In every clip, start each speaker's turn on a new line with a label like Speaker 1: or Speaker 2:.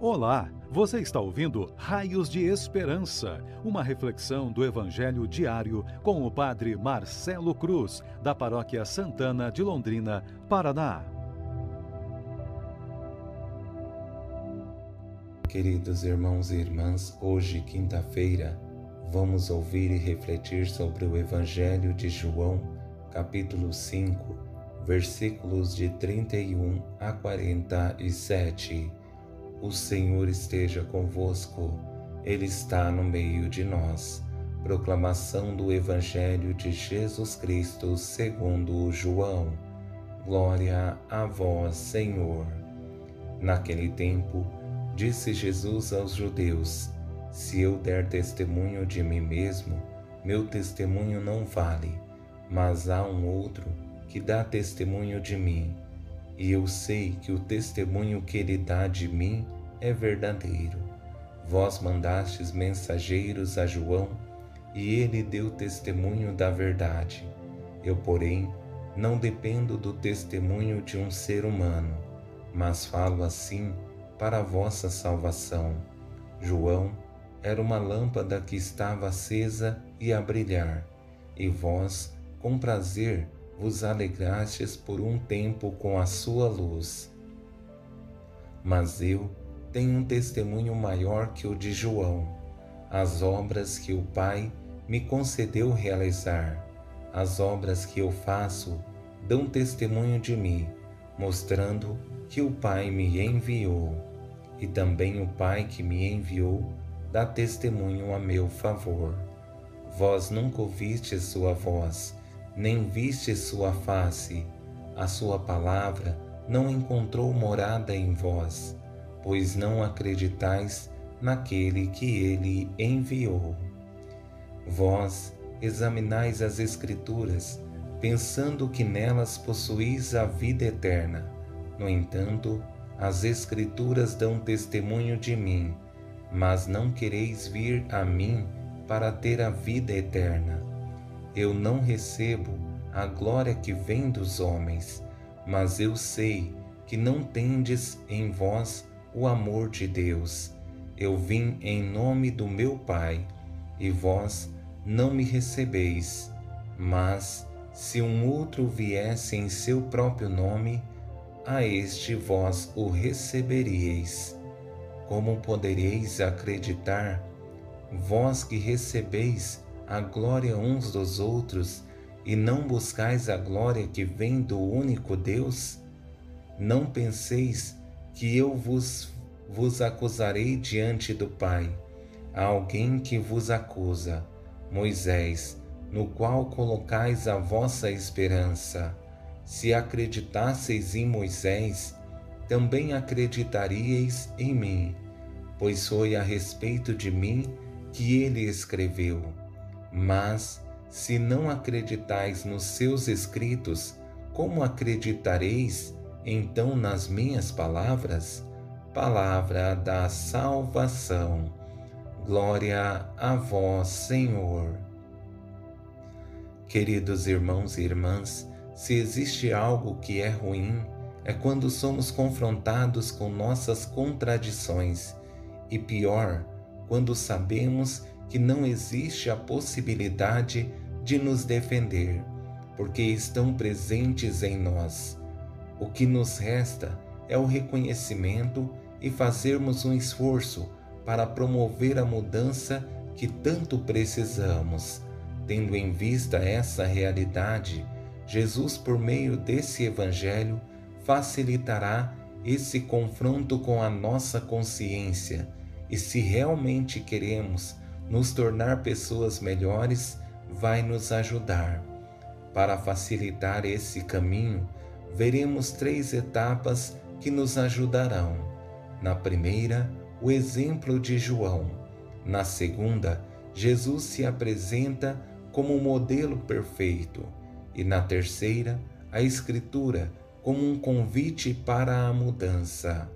Speaker 1: Olá, você está ouvindo Raios de Esperança, uma reflexão do Evangelho diário com o Padre Marcelo Cruz, da Paróquia Santana de Londrina, Paraná.
Speaker 2: Queridos irmãos e irmãs, hoje, quinta-feira, vamos ouvir e refletir sobre o Evangelho de João, capítulo 5, versículos de 31 a 47 o Senhor esteja convosco, Ele está no meio de nós. Proclamação do Evangelho de Jesus Cristo segundo João. Glória a vós, Senhor. Naquele tempo, disse Jesus aos judeus: Se eu der testemunho de mim mesmo, meu testemunho não vale, mas há um outro que dá testemunho de mim e eu sei que o testemunho que ele dá de mim é verdadeiro. Vós mandastes mensageiros a João, e ele deu testemunho da verdade. Eu, porém, não dependo do testemunho de um ser humano, mas falo assim para a vossa salvação. João era uma lâmpada que estava acesa e a brilhar, e vós, com prazer, vos alegrastes por um tempo com a sua luz. Mas eu tenho um testemunho maior que o de João, as obras que o Pai me concedeu realizar, as obras que eu faço dão testemunho de mim, mostrando que o Pai me enviou, e também o Pai que me enviou dá testemunho a meu favor. Vós nunca ouvistes sua voz, nem viste sua face, a sua palavra não encontrou morada em vós, pois não acreditais naquele que ele enviou. Vós examinais as Escrituras, pensando que nelas possuís a vida eterna. No entanto, as Escrituras dão testemunho de mim, mas não quereis vir a mim para ter a vida eterna. Eu não recebo a glória que vem dos homens, mas eu sei que não tendes em vós o amor de Deus. Eu vim em nome do meu Pai, e vós não me recebeis. Mas, se um outro viesse em seu próprio nome, a este vós o receberíeis. Como podereis acreditar, vós que recebeis a glória uns dos outros e não buscais a glória que vem do único Deus? Não penseis que eu vos, vos acusarei diante do Pai. Há alguém que vos acusa, Moisés, no qual colocais a vossa esperança. Se acreditasseis em Moisés, também acreditaríeis em mim, pois foi a respeito de mim que ele escreveu. Mas, se não acreditais nos seus escritos, como acreditareis então nas minhas palavras? Palavra da salvação. Glória a vós, Senhor. Queridos irmãos e irmãs, se existe algo que é ruim, é quando somos confrontados com nossas contradições, e pior, quando sabemos que não existe a possibilidade de nos defender, porque estão presentes em nós. O que nos resta é o reconhecimento e fazermos um esforço para promover a mudança que tanto precisamos. Tendo em vista essa realidade, Jesus, por meio desse Evangelho, facilitará esse confronto com a nossa consciência e, se realmente queremos nos tornar pessoas melhores, vai nos ajudar. Para facilitar esse caminho, veremos três etapas que nos ajudarão. Na primeira, o exemplo de João. Na segunda, Jesus se apresenta como o modelo perfeito. E na terceira, a Escritura como um convite para a mudança.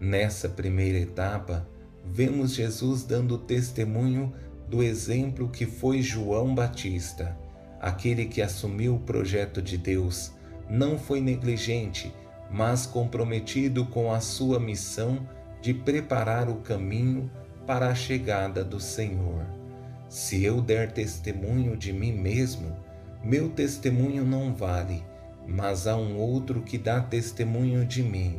Speaker 2: Nessa primeira etapa, vemos Jesus dando testemunho do exemplo que foi João Batista, aquele que assumiu o projeto de Deus, não foi negligente, mas comprometido com a sua missão de preparar o caminho para a chegada do Senhor. Se eu der testemunho de mim mesmo, meu testemunho não vale, mas há um outro que dá testemunho de mim,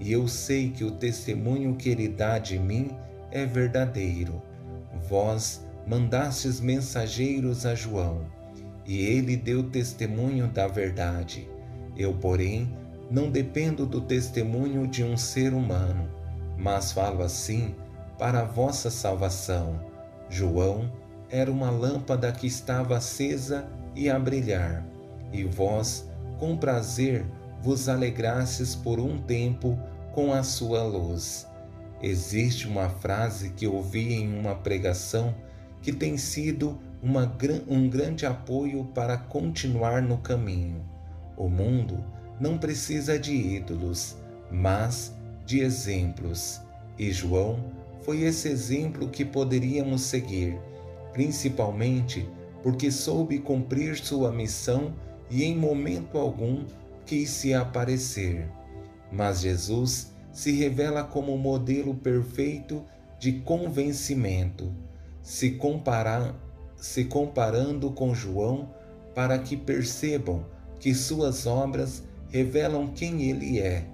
Speaker 2: e eu sei que o testemunho que ele dá de mim é verdadeiro. Vós mandastes mensageiros a João, e ele deu testemunho da verdade. Eu, porém, não dependo do testemunho de um ser humano, mas falo assim para a vossa salvação. João era uma lâmpada que estava acesa e a brilhar, e vós, com prazer, vos alegrastes por um tempo com a sua luz. Existe uma frase que ouvi em uma pregação que tem sido uma, um grande apoio para continuar no caminho. O mundo não precisa de ídolos, mas de exemplos. E João foi esse exemplo que poderíamos seguir, principalmente porque soube cumprir sua missão e em momento algum quis se aparecer. Mas Jesus se revela como o modelo perfeito de convencimento, se, comparar, se comparando com João, para que percebam que suas obras revelam quem ele é,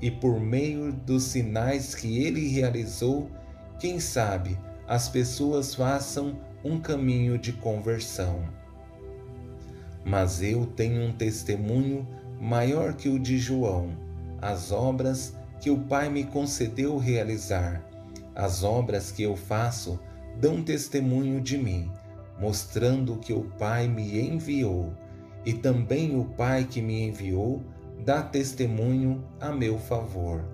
Speaker 2: e por meio dos sinais que ele realizou, quem sabe as pessoas façam um caminho de conversão. Mas eu tenho um testemunho maior que o de João, as obras que o Pai me concedeu realizar. As obras que eu faço dão testemunho de mim, mostrando que o Pai me enviou, e também o Pai que me enviou dá testemunho a meu favor.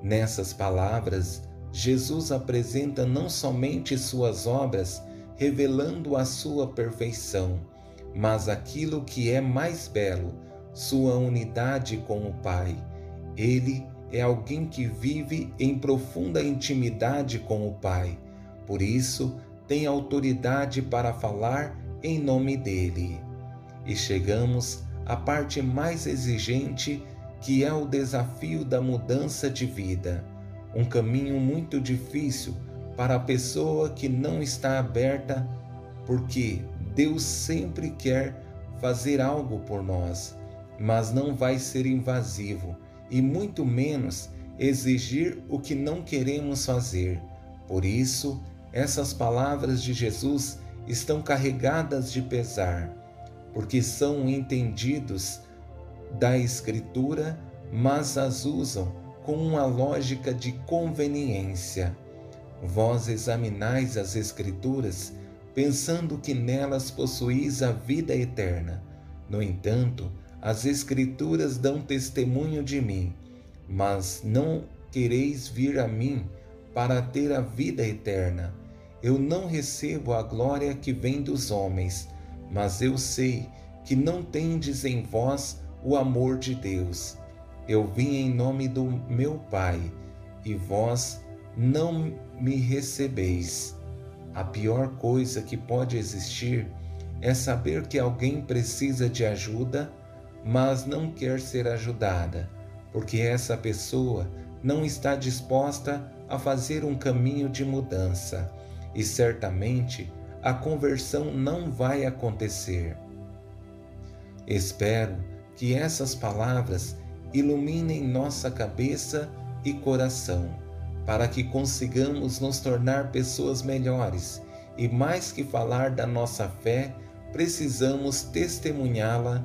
Speaker 2: Nessas palavras, Jesus apresenta não somente suas obras, revelando a sua perfeição, mas aquilo que é mais belo, sua unidade com o Pai. Ele é alguém que vive em profunda intimidade com o Pai, por isso tem autoridade para falar em nome dele. E chegamos à parte mais exigente, que é o desafio da mudança de vida, um caminho muito difícil para a pessoa que não está aberta, porque Deus sempre quer fazer algo por nós, mas não vai ser invasivo e muito menos exigir o que não queremos fazer. Por isso, essas palavras de Jesus estão carregadas de pesar, porque são entendidos da Escritura, mas as usam com uma lógica de conveniência. Vós examinais as Escrituras, pensando que nelas possuís a vida eterna. No entanto, as Escrituras dão testemunho de mim, mas não quereis vir a mim para ter a vida eterna. Eu não recebo a glória que vem dos homens, mas eu sei que não tendes em vós o amor de Deus. Eu vim em nome do meu Pai, e vós não me recebeis. A pior coisa que pode existir é saber que alguém precisa de ajuda mas não quer ser ajudada, porque essa pessoa não está disposta a fazer um caminho de mudança e certamente a conversão não vai acontecer. Espero que essas palavras iluminem nossa cabeça e coração, para que consigamos nos tornar pessoas melhores e, mais que falar da nossa fé, precisamos testemunhá-la